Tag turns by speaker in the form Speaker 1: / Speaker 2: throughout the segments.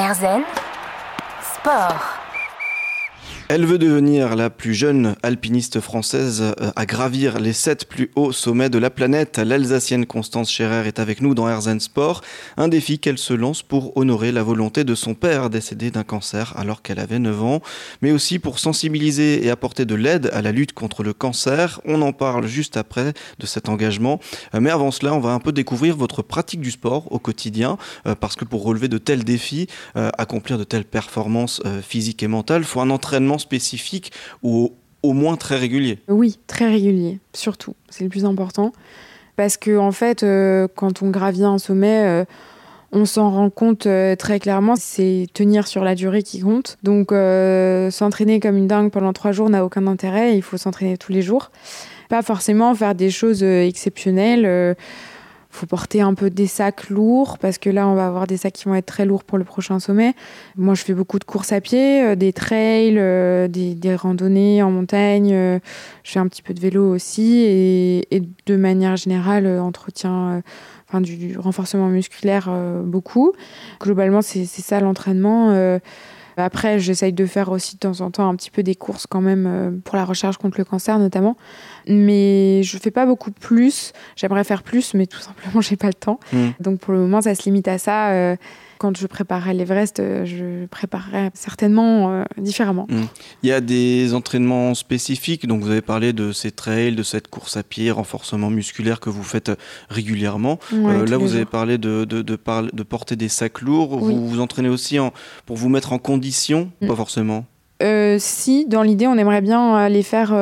Speaker 1: Erzen Sport.
Speaker 2: Elle veut devenir la plus jeune alpiniste française euh, à gravir les sept plus hauts sommets de la planète. L'Alsacienne Constance Scherer est avec nous dans Herzen Sport, un défi qu'elle se lance pour honorer la volonté de son père décédé d'un cancer alors qu'elle avait 9 ans, mais aussi pour sensibiliser et apporter de l'aide à la lutte contre le cancer. On en parle juste après de cet engagement. Euh, mais avant cela, on va un peu découvrir votre pratique du sport au quotidien, euh, parce que pour relever de tels défis, accomplir de telles performances physiques et mentales, faut un entraînement spécifique ou au moins très régulier
Speaker 3: Oui, très régulier, surtout. C'est le plus important. Parce que, en fait, euh, quand on gravit un sommet, euh, on s'en rend compte euh, très clairement. C'est tenir sur la durée qui compte. Donc, s'entraîner comme une dingue pendant trois jours n'a aucun intérêt. Il faut s'entraîner tous les jours. Pas forcément faire des choses exceptionnelles faut porter un peu des sacs lourds parce que là, on va avoir des sacs qui vont être très lourds pour le prochain sommet. Moi, je fais beaucoup de courses à pied, euh, des trails, euh, des, randonnées en montagne. Euh, je fais un petit peu de vélo aussi et, de manière générale, entretien, enfin du, renforcement musculaire beaucoup. Globalement, c'est ça l'entraînement. Après, j'essaye de faire aussi de temps en temps un petit peu des courses quand même euh, pour la recherche contre le cancer notamment. Mais je fais pas beaucoup plus. J'aimerais faire plus, mais tout simplement, j'ai pas le temps. Mmh. Donc pour le moment, ça se limite à ça. Quand je préparerai l'Everest, euh, je préparerai certainement euh, différemment.
Speaker 2: Mmh. Il y a des entraînements spécifiques, donc vous avez parlé de ces trails, de cette course à pied, renforcement musculaire que vous faites régulièrement. Euh, là, vous avez parlé de, de, de, porter des sacs lourds. Vous vous entraînez aussi en, pour vous mettre en condition? Mmh. Pas forcément
Speaker 3: Si, dans l'idée, on aimerait bien aller faire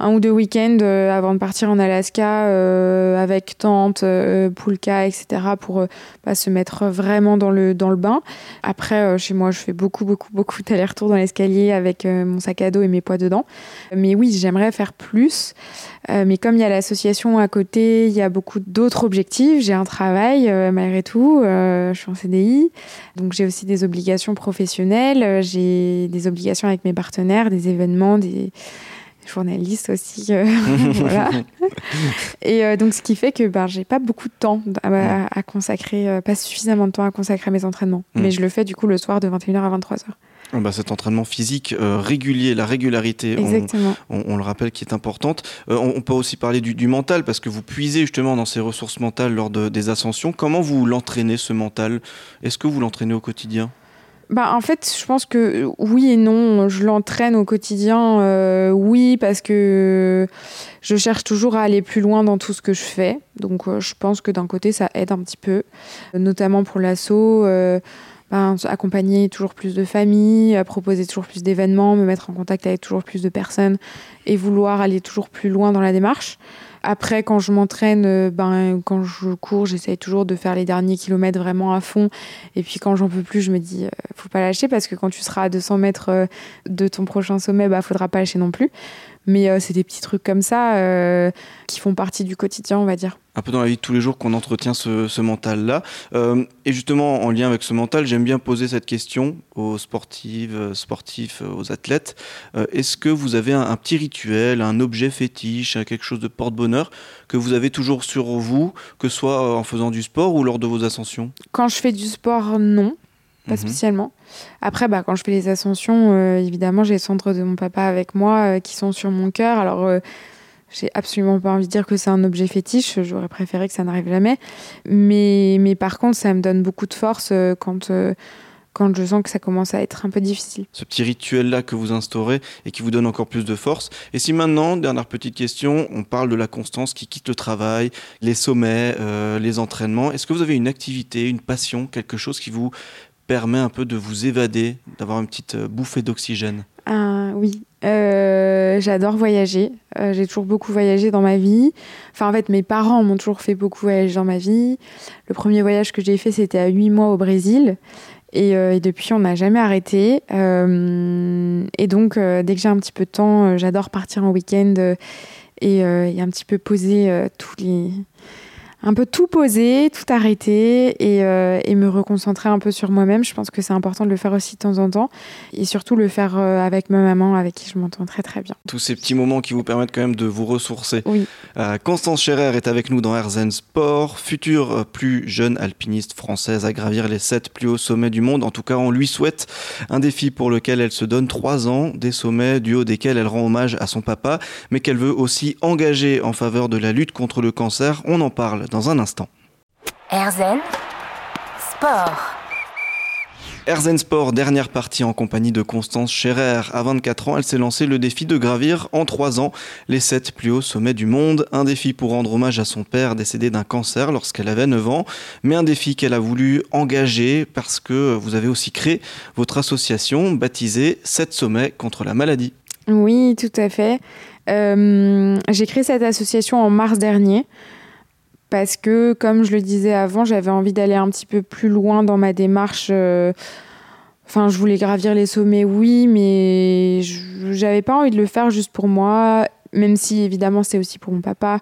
Speaker 3: un ou deux week-ends euh, avant de partir en Alaska euh, avec tente, euh, poulka, etc. pour pas se mettre vraiment dans le, dans le bain. Après, chez moi, je fais beaucoup, beaucoup, beaucoup d'allers-retours dans l'escalier avec mon sac à dos et mes poids dedans. Mais oui, j'aimerais faire plus. mais comme il y a l'association à côté, il y a beaucoup d'autres objectifs. J'ai un travail malgré tout. je suis en CDI. Donc j'ai aussi des obligations professionnelles. J'ai des obligations avec mes partenaires, des événements, des journaliste aussi. Euh, voilà. Et euh, donc, ce qui fait que ben, j'ai pas beaucoup de temps à, consacrer, euh, pas suffisamment de temps à consacrer à mes entraînements. Mm. Mais je le fais du coup le soir de 21h à 23h.
Speaker 2: Ah bah cet entraînement physique régulier, la régularité, on, le rappelle, qui est importante. on, peut aussi parler du, mental, parce que vous puisez justement dans ces ressources mentales lors de, des ascensions. Comment vous l'entraînez, ce mental? Est-ce que vous l'entraînez au quotidien?
Speaker 3: Bah, en fait, je pense que oui et non. Je l'entraîne au quotidien, euh, oui, parce que je cherche toujours à aller plus loin dans tout ce que je fais. Donc, euh, je pense que d'un côté, ça aide un petit peu, notamment pour l'assaut. Euh, ben, accompagner toujours plus de familles, proposer toujours plus d'événements, me mettre en contact avec toujours plus de personnes et vouloir aller toujours plus loin dans la démarche. Après, quand je m'entraîne, euh, ben, quand je cours, j'essaye toujours de faire les derniers kilomètres vraiment à fond. Et puis quand j'en peux plus, je me dis, euh, faut pas lâcher parce que quand tu seras à 200 mètres euh, de ton prochain sommet, bah, faudra pas lâcher non plus. Mais c'est des petits trucs comme ça qui font partie du quotidien, on va dire
Speaker 2: un peu dans la vie de tous les jours qu'on entretient ce, mental-là. Euh, et justement, en lien avec ce mental, j'aime bien poser cette question aux sportives, euh, sportifs, euh, aux athlètes. Est-ce que vous avez un, petit rituel, un objet fétiche, quelque chose de porte-bonheur que vous avez toujours sur vous, que ce soit en faisant du sport ou lors de vos ascensions?
Speaker 3: Quand je fais du sport, non. Pas mhm. spécialement. Après, bah, quand je fais les ascensions, évidemment, j'ai les centres de mon papa avec moi qui sont sur mon cœur. Alors, j'ai absolument pas envie de dire que c'est un objet fétiche, j'aurais préféré que ça n'arrive jamais. Mais, mais par contre, ça me donne beaucoup de force euh, quand, euh, quand je sens que ça commence à être un peu difficile.
Speaker 2: Ce petit rituel-là que vous instaurez et qui vous donne encore plus de force. Et si maintenant, dernière petite question, on parle de la constance qui quitte le travail, les sommets, euh, les entraînements, est-ce que vous avez une activité, une passion, quelque chose qui vous permet un peu de vous évader, d'avoir une petite bouffée d'oxygène
Speaker 3: ah, Oui, euh, j'adore voyager. Euh, j'ai toujours beaucoup voyagé dans ma vie. Enfin, en fait, mes parents m'ont toujours fait beaucoup voyager dans ma vie. Le premier voyage que j'ai fait, c'était à 8 mois au Brésil. Et, euh, et depuis, on n'a jamais arrêté. et donc, dès que j'ai un petit peu de temps, j'adore partir en week-end et, et, un petit peu poser tous les un peu tout poser, tout arrêter et, euh, et me reconcentrer un peu sur moi-même. Je pense que c'est important de le faire aussi de temps en temps et surtout le faire euh, avec ma maman avec qui je m'entends très très bien.
Speaker 2: Tous ces petits moments qui vous permettent quand même de vous ressourcer.
Speaker 3: Oui.
Speaker 2: Euh, Constance Scherer est avec nous dans Herzen Sport, future plus jeune alpiniste française à gravir les sept plus hauts sommets du monde. En tout cas, on lui souhaite un défi pour lequel elle se donne trois ans, des sommets du haut desquels elle rend hommage à son papa, mais qu'elle veut aussi engager en faveur de la lutte contre le cancer. On en parle dans un instant.
Speaker 1: Erzen Sport.
Speaker 2: Erzen Sport, dernière partie en compagnie de Constance Scherer. À 24 ans, elle s'est lancé le défi de gravir en 3 ans les 7 plus hauts sommets du monde. Un défi pour rendre hommage à son père décédé d'un cancer lorsqu'elle avait 9 ans, mais un défi qu'elle a voulu engager parce que vous avez aussi créé votre association baptisée 7 sommets contre la maladie.
Speaker 3: Oui, tout à fait. Euh, j'ai créé cette association en mars dernier parce que, comme je le disais avant, j'avais envie d'aller un petit peu plus loin dans ma démarche. euh, Enfin, je voulais gravir les sommets, oui, mais j'avais pas envie de le faire juste pour moi, même si évidemment c'est aussi pour mon papa.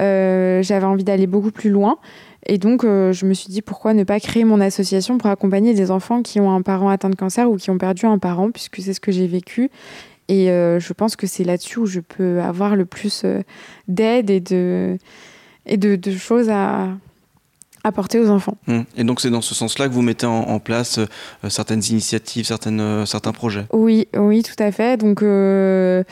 Speaker 3: Euh, j'avais envie d'aller beaucoup plus loin. Et donc, euh, je me suis dit pourquoi ne pas créer mon association pour accompagner des enfants qui ont un parent atteint de cancer ou qui ont perdu un parent, puisque c'est ce que j'ai vécu. Et je pense que c'est là-dessus où je peux avoir le plus d'aide et de, et de, de choses à apporter aux enfants.
Speaker 2: Hum. Et donc c'est dans ce sens-là que vous mettez en, en place euh, certaines initiatives, certaines, euh, certains projets?
Speaker 3: Oui, oui, tout à fait. Donc, euh,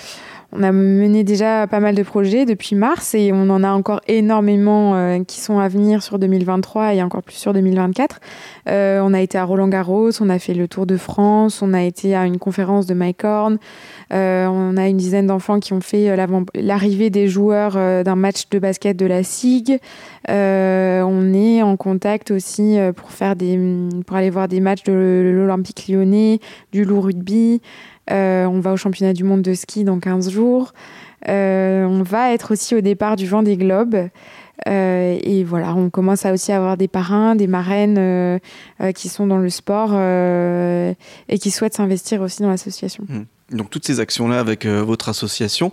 Speaker 3: on a mené déjà pas mal de projets depuis mars et on en a encore énormément euh, qui sont à venir sur 2023 et encore plus sur 2024. Euh, on a été à Roland Garros, on a fait le Tour de France, on a été à une conférence de Mike Horn. Euh, on a une dizaine d'enfants qui ont fait l'arrivée des joueurs d'un match de basket de la SIG. On est en contact aussi pour faire des, pour aller voir des matchs de l'Olympique Lyonnais, du loup rugby. Euh, on va au championnat du monde de ski dans 15 jours. Euh, on va être aussi au départ du vent des globes. Euh, et voilà, on commence à aussi avoir des parrains, des marraines euh, euh, qui sont dans le sport et qui souhaitent s'investir aussi dans l'association.
Speaker 2: Donc toutes ces actions-là avec votre association,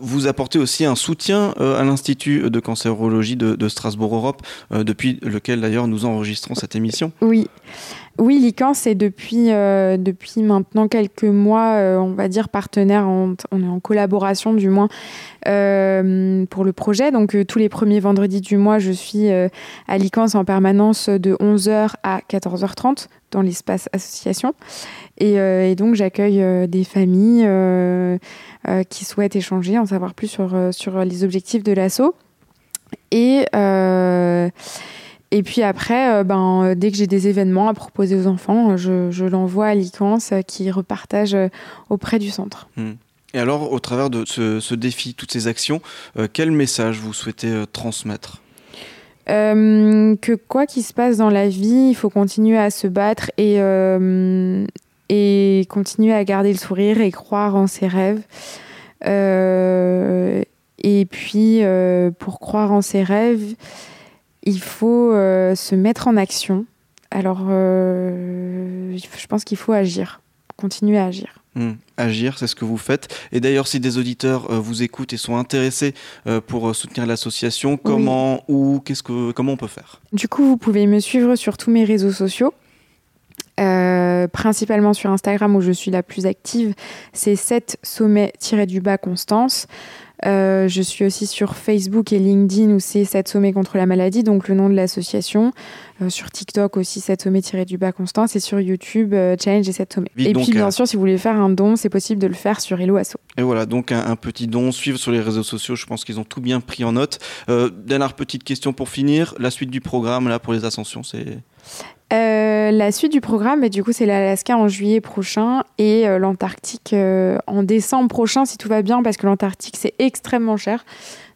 Speaker 2: vous apportez aussi un soutien à l'Institut de cancérologie de, de Strasbourg Europe, depuis lequel d'ailleurs nous enregistrons cette émission?
Speaker 3: Oui. Oui, l'ICAN, c'est depuis, euh, depuis maintenant quelques mois, euh, on va dire, partenaire, en- on est en collaboration du moins euh, pour le projet. Donc tous les premiers vendredis du mois, je suis à l'ICANS en permanence de 11h à 14h30 dans l'espace association. Et, donc j'accueille des familles qui souhaitent échanger, en savoir plus sur, sur les objectifs de l'assaut. Et... et puis après, euh, ben, euh, dès que j'ai des événements à proposer aux enfants, euh, je, je l'envoie à l'ICANS qui repartage auprès du centre.
Speaker 2: Et alors, au travers de ce, ce défi, toutes ces actions, euh, quel message vous souhaitez euh, transmettre?
Speaker 3: Euh, que quoi qu'il se passe dans la vie, il faut continuer à se battre et, et continuer à garder le sourire et croire en ses rêves. Et puis, pour croire en ses rêves, il faut euh, se mettre en action. Alors, euh, je pense qu'il faut agir, continuer à agir.
Speaker 2: Hmm. Agir, c'est ce que vous faites. Et d'ailleurs, si des auditeurs euh, vous écoutent et sont intéressés euh, pour soutenir l'association, comment ou qu'est-ce que comment on peut faire?
Speaker 3: Du coup, vous pouvez me suivre sur tous mes réseaux sociaux. Euh, principalement sur Instagram où je suis la plus active, c'est 7 sommets-du-bas Constance. Euh, je suis aussi sur Facebook et LinkedIn où c'est 7 sommets contre la maladie, donc le nom de l'association. Euh, sur TikTok aussi 7 sommets-du-bas Constance et sur YouTube euh, Challenge et 7 sommets. Et
Speaker 2: donc
Speaker 3: puis bien
Speaker 2: à-
Speaker 3: sûr, si vous voulez faire un don, c'est possible de le faire sur Hello Asso.
Speaker 2: Et voilà, donc un, un petit don, suivre sur les réseaux sociaux, je pense qu'ils ont tout bien pris en note. Euh, dernière petite question pour finir, la suite du programme là pour les ascensions, c'est
Speaker 3: Euh, la suite du programme, du coup, c'est l'Alaska en juillet prochain et euh, l'Antarctique euh, en décembre prochain, si tout va bien, parce que l'Antarctique, c'est extrêmement cher.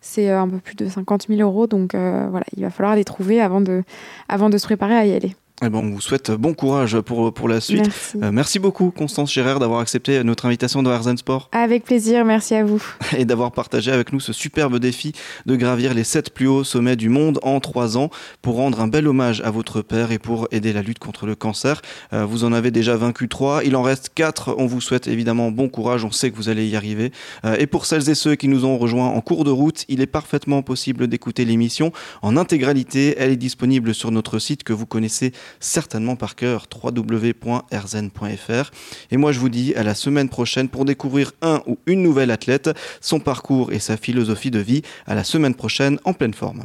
Speaker 3: C'est un peu plus de 50 000 euros, donc voilà, il va falloir les trouver avant de, avant de se préparer à y aller.
Speaker 2: Eh ben, on vous souhaite bon courage pour, pour la suite.
Speaker 3: Merci.
Speaker 2: Euh, merci beaucoup, Constance Scherer, d'avoir accepté notre invitation dans Herzen Sport
Speaker 3: Avec plaisir, merci à vous.
Speaker 2: et d'avoir partagé avec nous ce superbe défi de gravir les sept plus hauts sommets du monde en trois ans pour rendre un bel hommage à votre père et pour aider la lutte contre le cancer. Euh, vous en avez déjà vaincu trois, il en reste quatre. On vous souhaite évidemment bon courage, on sait que vous allez y arriver. Euh, et pour celles et ceux qui nous ont rejoints en cours de route, il est parfaitement possible d'écouter l'émission en intégralité. Elle est disponible sur notre site que vous connaissez certainement par cœur, www.rzen.fr. Et moi, je vous dis à la semaine prochaine pour découvrir un ou une nouvelle athlète, son parcours et sa philosophie de vie. À la semaine prochaine en pleine forme.